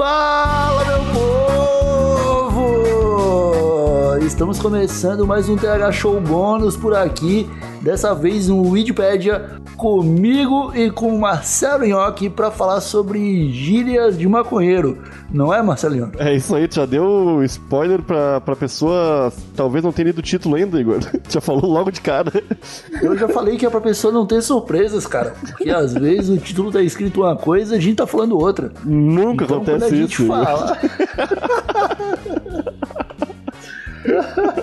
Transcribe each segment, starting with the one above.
Fala, meu povo! Estamos começando mais um TH Show bônus por aqui. Dessa vez no Wikipedia comigo e com Marcelo Nhoque para falar sobre gírias de maconheiro. Não é, Marcelo Nhoque? É isso aí, tu já deu spoiler pra, pra pessoa talvez não tenha lido o título ainda, Igor. já falou logo de cara. Eu já falei que é pra pessoa não ter surpresas, cara. Porque às vezes o título tá escrito uma coisa e a gente tá falando outra. Nunca então, acontece quando a gente isso. fala...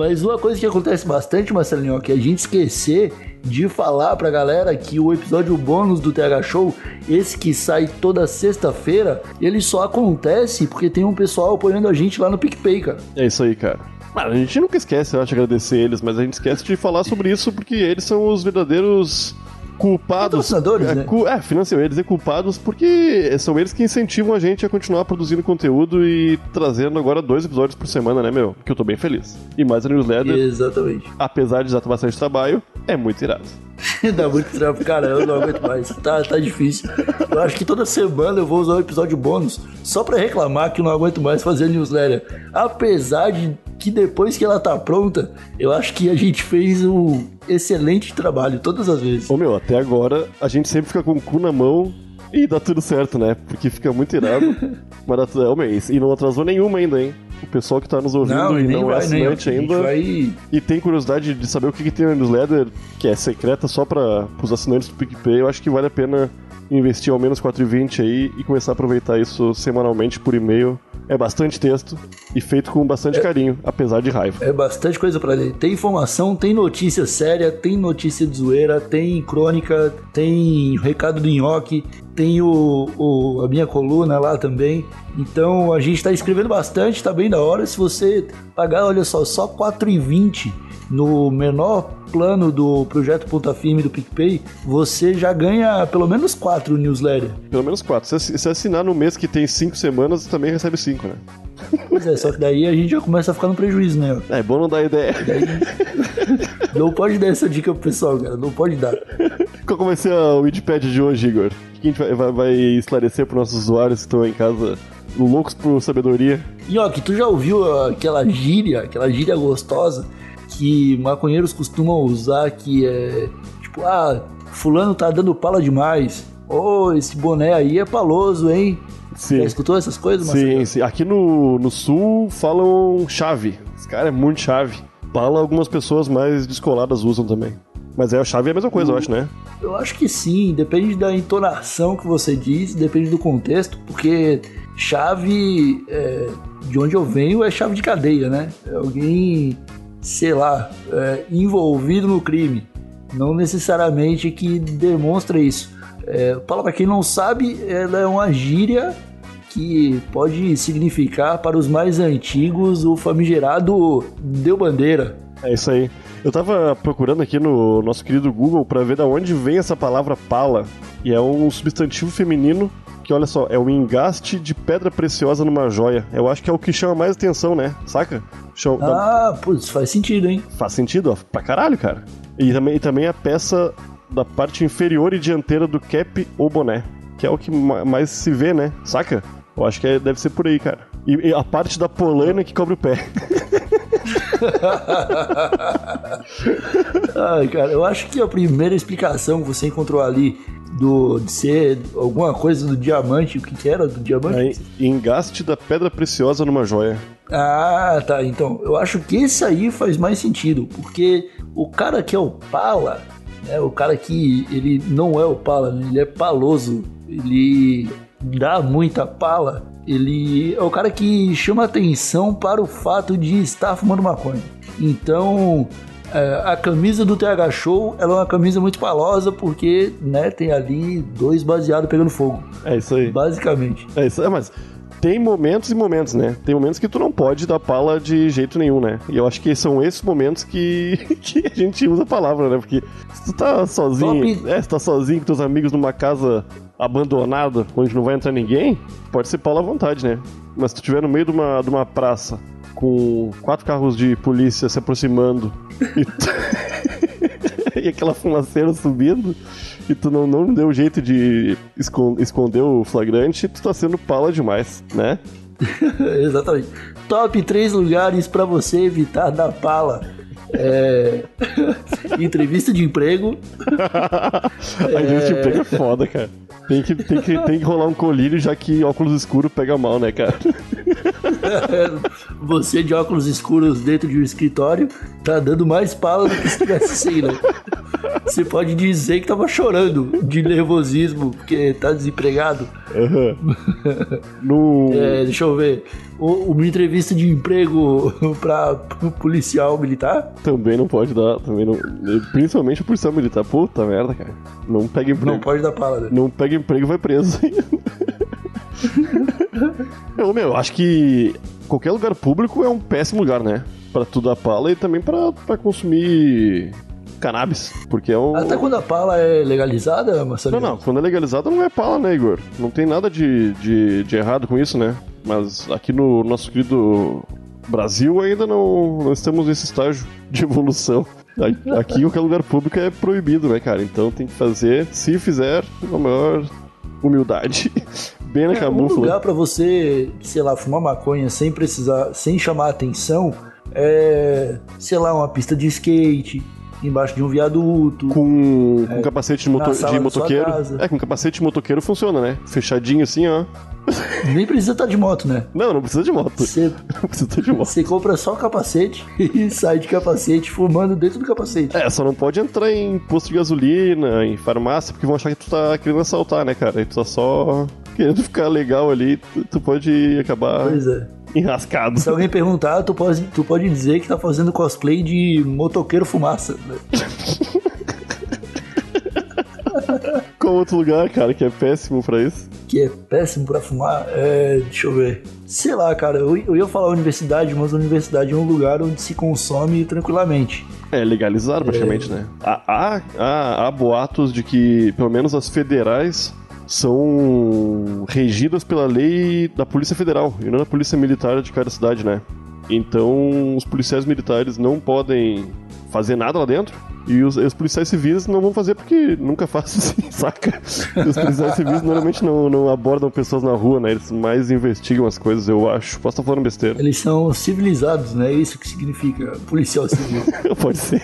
Mas uma coisa que acontece bastante, Marcelinho, é que a gente esquecer de falar pra galera que o episódio bônus do TH Show, esse que sai toda sexta-feira, ele só acontece porque tem um pessoal apoiando a gente lá no PicPay, cara. É isso aí, cara. Mano, a gente nunca esquece, eu acho, de agradecer eles, mas a gente esquece de falar sobre isso porque eles são os verdadeiros culpados. Patrocinadores, é, né? cu, é, financiam eles e culpados porque são eles que incentivam a gente a continuar produzindo conteúdo e trazendo agora dois episódios por semana, né, meu? Que eu tô bem feliz. E mais a newsletter, Exatamente. apesar de já ter bastante trabalho, é muito irado. Dá muito trampo, cara, eu não aguento mais. Tá, tá difícil. Eu acho que toda semana eu vou usar um episódio bônus só pra reclamar que eu não aguento mais fazer newsletter. Apesar de que depois que ela tá pronta, eu acho que a gente fez um excelente trabalho todas as vezes. Ô meu, até agora a gente sempre fica com o cu na mão e dá tudo certo, né? Porque fica muito irado. mas dá tudo. Ô, meu, e não atrasou nenhuma ainda, hein? O pessoal que tá nos ouvindo e nem não é assinante ainda. vai E tem curiosidade de saber o que, que tem na newsletter, que é secreta só para os assinantes do PicPay, eu acho que vale a pena investir ao menos 4,20 aí e começar a aproveitar isso semanalmente por e-mail. É bastante texto e feito com bastante carinho, apesar de raiva. É bastante coisa pra ler. Tem informação, tem notícia séria, tem notícia de zoeira, tem crônica, tem recado do nhoque, tem o, o- a minha coluna lá também. Então a gente tá escrevendo bastante, tá bem da hora. Se você pagar, olha só, só R$ 4,20 no menor plano do projeto Ponta Firme do PicPay, você já ganha pelo menos quatro newsletters. Pelo menos quatro. Se assi- se assinar no mês que tem cinco semanas, também recebe cinco, né? Pois é, só que daí a gente já começa a ficar no prejuízo, né? É bom não dar ideia. Não pode dar essa dica pro pessoal, cara. Não pode dar. Qual que vai ser a Wikipedia de hoje, Igor? O que a gente vai, vai- vai esclarecer para nossos usuários que estão em casa loucos por sabedoria? Nhoque, tu já ouviu aquela gíria, aquela gíria gostosa que maconheiros costumam usar que é tipo, ah, fulano tá dando pala demais. Ô, esse boné aí é paloso, hein? Sim. Já escutou essas coisas, Sim, Marcelo? sim. Aqui no, no sul falam chave. Esse cara é muito chave. Pala algumas pessoas mais descoladas usam também. Mas é a chave é a mesma coisa, eu acho, né? Eu acho que sim, depende da entonação que você diz, depende do contexto, porque chave, é, de onde eu venho, é chave de cadeia, né? É alguém, sei lá, é, envolvido no crime. Não necessariamente que demonstra isso. É, Paula, pra quem não sabe, ela é uma gíria que pode significar para os mais antigos o famigerado deu bandeira. É isso aí. Eu tava procurando aqui no nosso querido Google pra ver da onde vem essa palavra pala. E é um substantivo feminino olha só, é o engaste de pedra preciosa numa joia. Eu acho que é o que chama mais atenção, né? Saca? Dá- Ah, putz, faz sentido, hein? Faz sentido, ó, pra caralho, cara. E também, e também a peça da parte inferior e dianteira do cap ou boné, que é o que ma- mais se vê, né? Saca? Eu acho que é- deve ser por aí, cara. E, e a parte da polaina que cobre o pé. Ai, cara, eu acho que a primeira explicação que você encontrou ali do, de ser alguma coisa do diamante, o que, que era do diamante? Aí, engaste da pedra preciosa numa joia. Ah, tá. Então, eu acho que esse aí faz mais sentido, porque o cara que é o pala, né, o cara que ele não é o pala, né, ele é paloso, ele dá muita pala, ele é o cara que chama atenção para o fato de estar fumando maconha. Então, é, a camisa do TH Show ela é uma camisa muito palosa porque né, tem ali dois baseados pegando fogo, É isso aí. basicamente. É isso aí, mas tem momentos e momentos, né? Tem momentos que tu não pode dar pala de jeito nenhum, né? E eu acho que são esses momentos que, que a gente usa a palavra, né? Porque se tu tá sozinho, Top. é, se tá sozinho com teus amigos numa casa abandonada, onde não vai entrar ninguém, pode ser pala à vontade, né? Mas se tu estiver no meio de uma, de uma praça com quatro carros de polícia se aproximando e e aquela fumaceira subindo, e tu não, não deu jeito de esconder o flagrante, tu tá sendo pala demais, né? Exatamente. Top 3 lugares para você evitar dar pala. É... entrevista de emprego. a entrevista de emprego é foda, cara. Tem que, tem, que, tem que rolar um colírio, já que óculos escuros pega mal, né, cara? Você de óculos escuros dentro de um escritório tá dando mais pala do que se tivesse sem, né? Você pode dizer que tava chorando de nervosismo porque tá desempregado. Uhum. no... é, deixa eu ver. Uma entrevista de emprego pra policial militar? Também não pode dar. Também não, principalmente o policial militar. Puta merda, cara. Não pega emprego. Não pode dar pala, né? Não pega emprego e vai preso. Eu, meu, acho que qualquer lugar público é um péssimo lugar, né? Pra tu dar pala e também pra, pra consumir cannabis, porque é um... Até quando a pala é legalizada, Marcelo? Não, não, quando é legalizada não é pala, né, Igor? Não tem nada de, de, de errado com isso, né? Mas aqui no nosso querido Brasil ainda não, não estamos nesse estágio de evolução. Aqui qualquer lugar público é proibido, né, cara? Então tem que fazer, se fizer, com a maior humildade, bem na é, camufla. Um lugar para você, sei lá, fumar maconha sem precisar, sem chamar atenção, é, sei lá, uma pista de skate, embaixo de um viaduto. Com, é, com capacete de, moto, de motoqueiro. É, com capacete de motoqueiro funciona, né? Fechadinho assim, ó. Nem precisa estar tá de moto, né? Não, não precisa de moto. Você, não precisa de moto. Você compra só o capacete e sai de capacete fumando dentro do capacete. É, só não pode entrar em posto de gasolina, em farmácia, porque vão achar que tu tá querendo assaltar, né, cara? E tu tá só querendo ficar legal ali, tu, tu pode acabar. Pois é enrascado. Se alguém perguntar, tu pode, tu pode dizer que tá fazendo cosplay de motoqueiro fumaça. Né? Qual outro lugar, cara, que é péssimo pra isso? Que é péssimo pra fumar? É, deixa eu ver. Sei lá, cara, eu, eu ia falar universidade, mas a universidade é um lugar onde se consome tranquilamente. É legalizado praticamente, é... né? Há, há, há, há boatos de que, pelo menos as federais, são regidas pela lei da Polícia Federal e não da Polícia Militar de cada cidade, né? Então, os policiais militares não podem fazer nada lá dentro e os, os policiais civis não vão fazer porque nunca fazem assim, saca? Os policiais civis normalmente não, não abordam pessoas na rua, né? Eles mais investigam as coisas, eu acho. Posso estar falando besteira. Eles são civilizados, né? É isso que significa policial civil. Pode ser.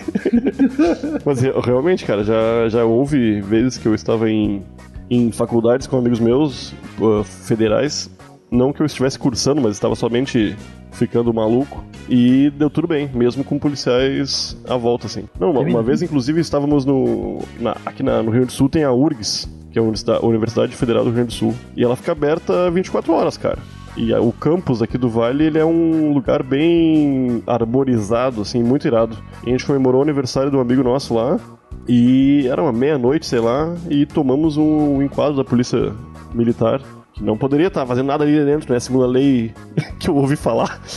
Mas realmente, cara, já, já houve vezes que eu estava em em faculdades com amigos meus, uh, federais. Não que eu estivesse cursando, mas estava somente ficando maluco. E deu tudo bem, mesmo com policiais à volta, assim. Não, uma, uma vez, inclusive, estávamos no. Na, aqui na, no Rio Grande do Sul tem a URGS, que é a Universidade Federal do Rio Grande do Sul. E ela fica aberta 24 horas, cara. E o campus aqui do Vale, ele é um lugar bem arborizado, assim, muito irado. E a gente comemorou o aniversário de um amigo nosso lá, e era uma meia-noite, sei lá, e tomamos um enquadro da polícia militar. Que não poderia estar fazendo nada ali dentro, né? Segundo a lei que eu ouvi falar.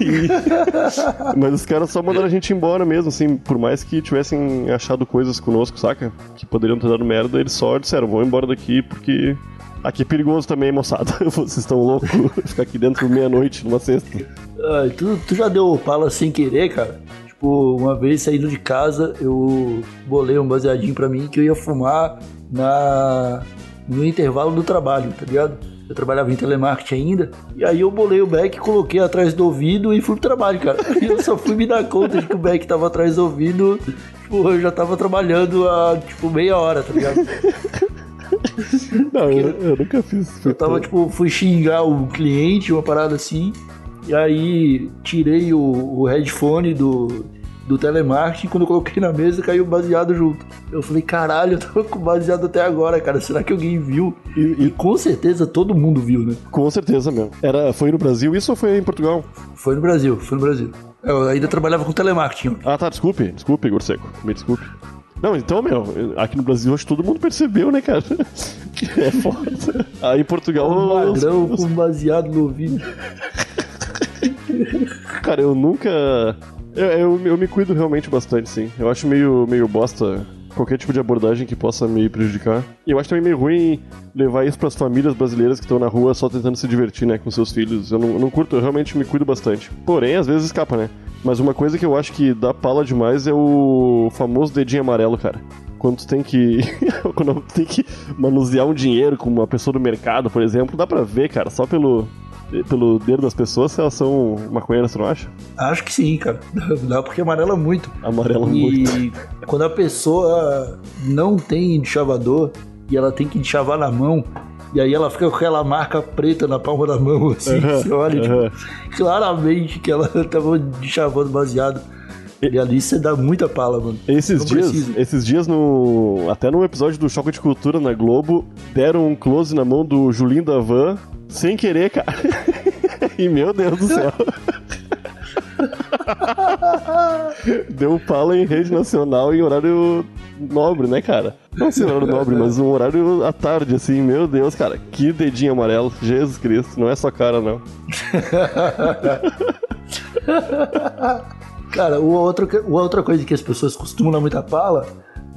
E... Mas os caras só mandaram a gente embora mesmo, assim, por mais que tivessem achado coisas conosco, saca? Que poderiam ter dado merda, eles só disseram, vão embora daqui porque Aqui é perigoso também, moçada. Vocês estão loucos ficar aqui dentro meia-noite, numa sexta. Ah, tu, tu já deu pala sem querer, cara? Tipo, uma vez saindo de casa, eu bolei um baseadinho pra mim que eu ia fumar na no intervalo do trabalho, tá ligado? Eu trabalhava em telemarketing ainda, e aí eu bolei o back, coloquei atrás do ouvido e fui pro trabalho, cara. E eu só fui me dar conta de que o back tava atrás do ouvido, tipo, eu já tava trabalhando há, tipo, meia hora, tá ligado? Não, eu, eu, nunca fiz isso. Eu tava, tipo, fui xingar o cliente, uma parada assim, e aí tirei o, o headphone do, do telemarketing, quando eu coloquei na mesa, caiu baseado junto. Eu falei, caralho, eu tô com baseado até agora, cara. Será que alguém viu? E, e, com certeza todo mundo viu, né? Com certeza mesmo. Era, foi no Brasil isso ou foi em Portugal? Foi no Brasil, foi no Brasil. Eu ainda trabalhava com telemarketing. Ah, tá, desculpe, desculpe, Igor Seco. Me desculpe. Não, então, meu, aqui no Brasil acho que todo mundo percebeu, né, cara? é foda. Aí em Portugal. Um magrão com baseado no ouvido. Cara, eu nunca. Eu, eu, eu, me cuido realmente bastante, sim. Eu acho meio, meio bosta qualquer tipo de abordagem que possa me prejudicar. E eu acho também meio ruim levar isso para as famílias brasileiras que estão na rua só tentando se divertir, né, com seus filhos. Eu não, eu não curto, eu realmente me cuido bastante. Porém, às vezes escapa, né? Mas uma coisa que eu acho que dá pala demais é o famoso dedinho amarelo, cara. Quando tu tem que. quando tu tem que manusear um dinheiro com uma pessoa do mercado, por exemplo, dá pra ver, cara, só pelo, pelo dedo das pessoas se elas são maconheiras, tu não acha? Acho que sim, cara. Dá porque amarela muito. Amarela E muito. quando a pessoa não tem chavador e ela tem que chavar na mão, e aí ela fica com aquela marca preta na palma da mão, assim, Aham, você olha, tipo, claramente que ela tava chavando baseado. E ali você dá muita pala, mano. Esses Não dias, precisa. esses dias no. Até no episódio do Choque de Cultura na Globo, deram um close na mão do Julinho da Van, sem querer, cara. e meu Deus do céu. Deu pala em rede nacional em horário nobre, né, cara? Não sei horário nobre, mas um horário à tarde, assim, meu Deus, cara. Que dedinho amarelo, Jesus Cristo, não é só cara, não. Cara, o outro, outra coisa que as pessoas costumam dar muita pala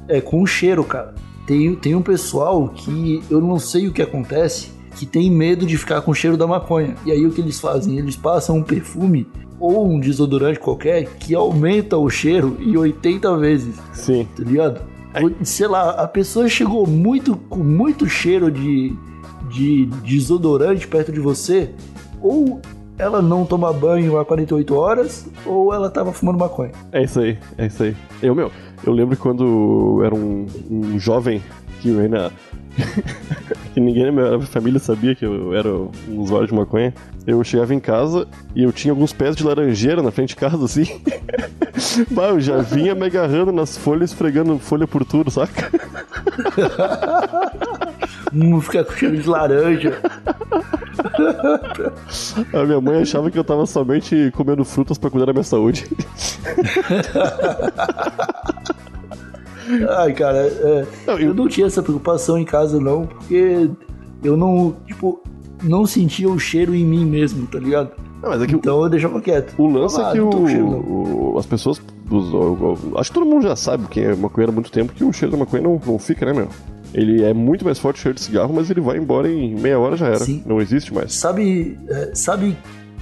é com o cheiro, cara. Tem, tem um pessoal que eu não sei o que acontece, que tem medo de ficar com o cheiro da maconha. E aí o que eles fazem? Eles passam um perfume ou um desodorante qualquer que aumenta o cheiro em 80 vezes, Sim. tá ligado? Ou, Sei lá, a pessoa chegou muito com muito cheiro de, de desodorante perto de você, ou ela não toma banho há 48 horas, ou ela tava fumando maconha. É isso aí, é isso aí. Eu, meu, eu lembro quando era um, um jovem que eu ainda. que ninguém na minha família sabia que eu era um usuário de maconha. Eu chegava em casa e eu tinha alguns pés de laranjeira na frente de casa, assim. bah, eu já vinha me agarrando nas folhas, esfregando folha por tudo, saca? Hum, fica com cheiro de laranja. A minha mãe achava que eu tava somente comendo frutas pra cuidar da minha saúde. Ai, cara, é, Não, eu- eu não tinha essa preocupação em casa, não, porque eu não, tipo, não sentia o cheiro em mim mesmo, tá ligado? Não, é que o- Então eu deixava quieto. O lance Ah, é que o, cheiro, o- as pessoas. os- acho que todo mundo já sabe, quem é maconheiro há muito tempo, que o cheiro da maconha não, não fica, né, meu? Ele é muito mais forte o cheiro de cigarro, mas ele vai embora em meia hora já era. Sim. Não existe mais. Sabe, é, sabe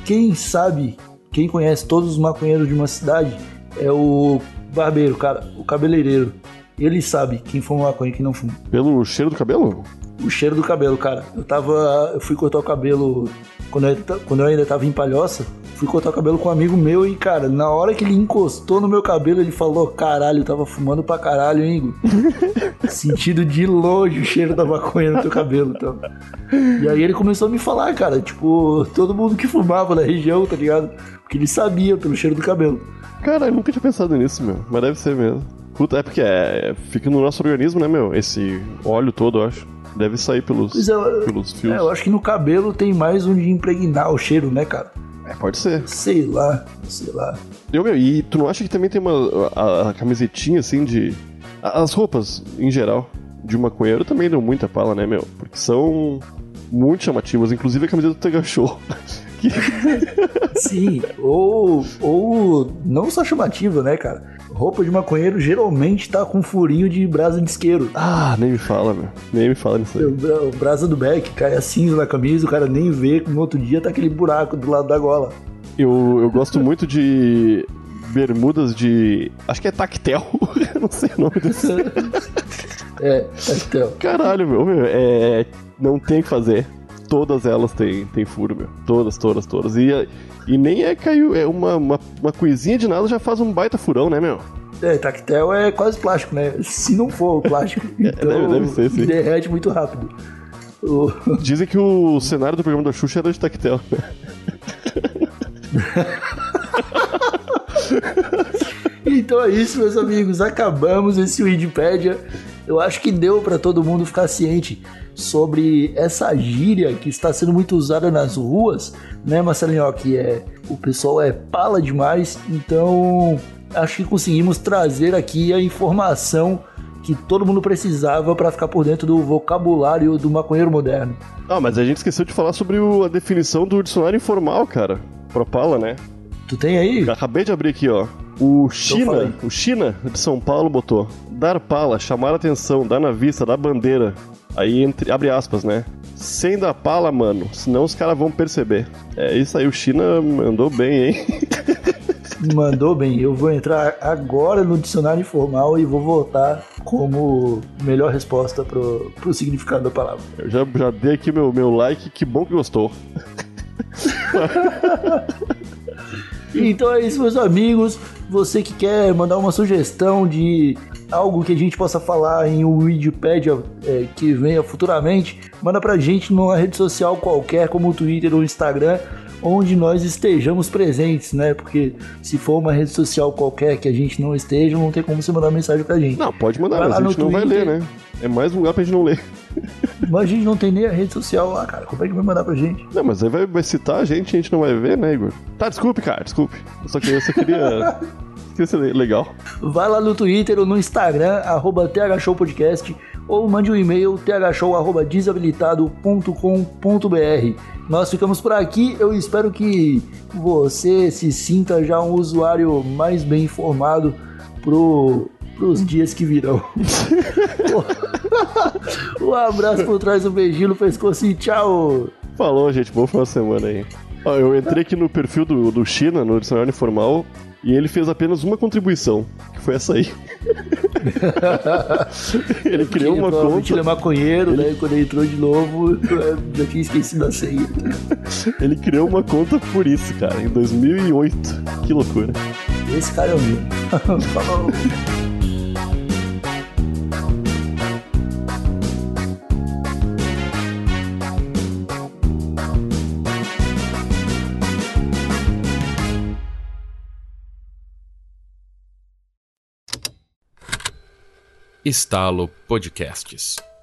quem sabe, quem conhece todos os maconheiros de uma cidade é o barbeiro, cara, o cabeleireiro. Ele sabe quem fuma maconha e quem não fuma. Pelo cheiro do cabelo? O cheiro do cabelo, cara. Eu tava. Eu fui cortar o cabelo quando eu, quando eu ainda tava em palhoça. Fui cortar o cabelo com um amigo meu e, cara, na hora que ele encostou no meu cabelo, ele falou: caralho, eu tava fumando pra caralho, hein, Igor? Sentido de longe o cheiro da maconha no teu cabelo, então. E aí ele começou a me falar, cara, tipo, todo mundo que fumava na região, tá ligado? Porque ele sabia pelo cheiro do cabelo. Cara, eu nunca tinha pensado nisso, meu. Mas deve ser mesmo. Puta, é porque é, fica no nosso organismo, né, meu? Esse óleo todo, eu acho. Deve sair pelos, é, pelos fios. É, eu acho que no cabelo tem mais um de impregnar o cheiro, né, cara? É, pode ser. Sei lá, sei lá. Eu, meu, e tu não acha que também tem uma. A, a camisetinha assim de. a- As roupas, em geral, de maconheiro também dão muita pala, né, meu? Porque são muito chamativas, inclusive a camiseta do Tega Show. que Sim, ou, ou não só chamativa, né, cara? Roupa de maconheiro geralmente tá com furinho de brasa de isqueiro. Ah, nem me fala, meu. Nem me fala nisso aí. O, o brasa do Beck cai a cinza na camisa, o cara nem vê, no outro dia tá aquele buraco do lado da gola. Eu, eu gosto muito de bermudas de. Acho que é tactel. Eu não sei o nome desse. É, então. Caralho, meu, meu, é. Não tem o que fazer. Todas elas têm, têm furo, meu. Todas, todas, todas. E, e nem é caiu. É uma, uma, uma coisinha de nada já faz um baita furão, né, meu? É, tactel é quase plástico, né? Se não for plástico, então deve- deve ser, sim. derrete muito rápido. O- Dizem que o cenário do programa da Xuxa era de tactel. Então é isso, meus amigos. Acabamos esse Wikipedia. Eu acho que deu para todo mundo ficar ciente sobre essa gíria que está sendo muito usada nas ruas, né, Marcelinho? Que é o pessoal é pala demais. Então acho que conseguimos trazer aqui a informação que todo mundo precisava para ficar por dentro do vocabulário do maconheiro moderno. Ah, mas a gente esqueceu de falar sobre o- a definição do dicionário informal, cara. Propala, né? Tu tem aí? Acabei de abrir aqui, ó. O fala China, o China de São Paulo botou dar pala, chamar atenção, dar na vista, dar bandeira. Aí entre, abre aspas, né? Sem dar pala, mano, senão os caras vão perceber. É isso aí, o China mandou bem, hein? Mandou bem. Eu vou entrar agora no dicionário informal e vou votar como melhor resposta pro, pro significado da palavra. Eu já, já dei aqui meu, meu like, que bom que gostou. Então é isso, meus amigos. Você que quer mandar uma sugestão de algo que a gente possa falar em um Wikipedia é, que venha futuramente, manda pra gente numa rede social qualquer, como o Twitter ou o Instagram, onde nós estejamos presentes, né? Porque se for uma rede social qualquer que a gente não esteja, não tem como você mandar mensagem pra gente. Não, pode mandar, mas a gente não Twitter. vai ler, né? É mais um lugar pra gente não ler. Mas a gente não tem nem a rede social lá, cara. Como é que vai mandar pra gente? Não, mas aí vai, vai citar a gente e a gente não vai ver, né, Igor? Tá, desculpe, cara, desculpe. Eu só queria, eu só queria que ser legal. Vai lá no Twitter ou no Instagram, arroba thshowpodcast, ou mande um e-mail, thshow.desabilitado.com.br. Nós ficamos por aqui, eu espero que você se sinta já um usuário mais bem informado pro, pros dias que virão. um abraço por trás do beijinho no pescoço e tchau! Falou, gente, boa final de semana aí. Ó, eu entrei aqui no perfil do, do China, no dicionário informal, e ele fez apenas uma contribuição, que foi essa aí. ele criou uma conta. Ele é maconheiro, ele... né? Quando ele entrou de novo, já tinha esquecido a senha. ele criou uma conta por isso, cara, em 2008. Que loucura. Esse cara é o meu. Falou. Estalo Podcasts.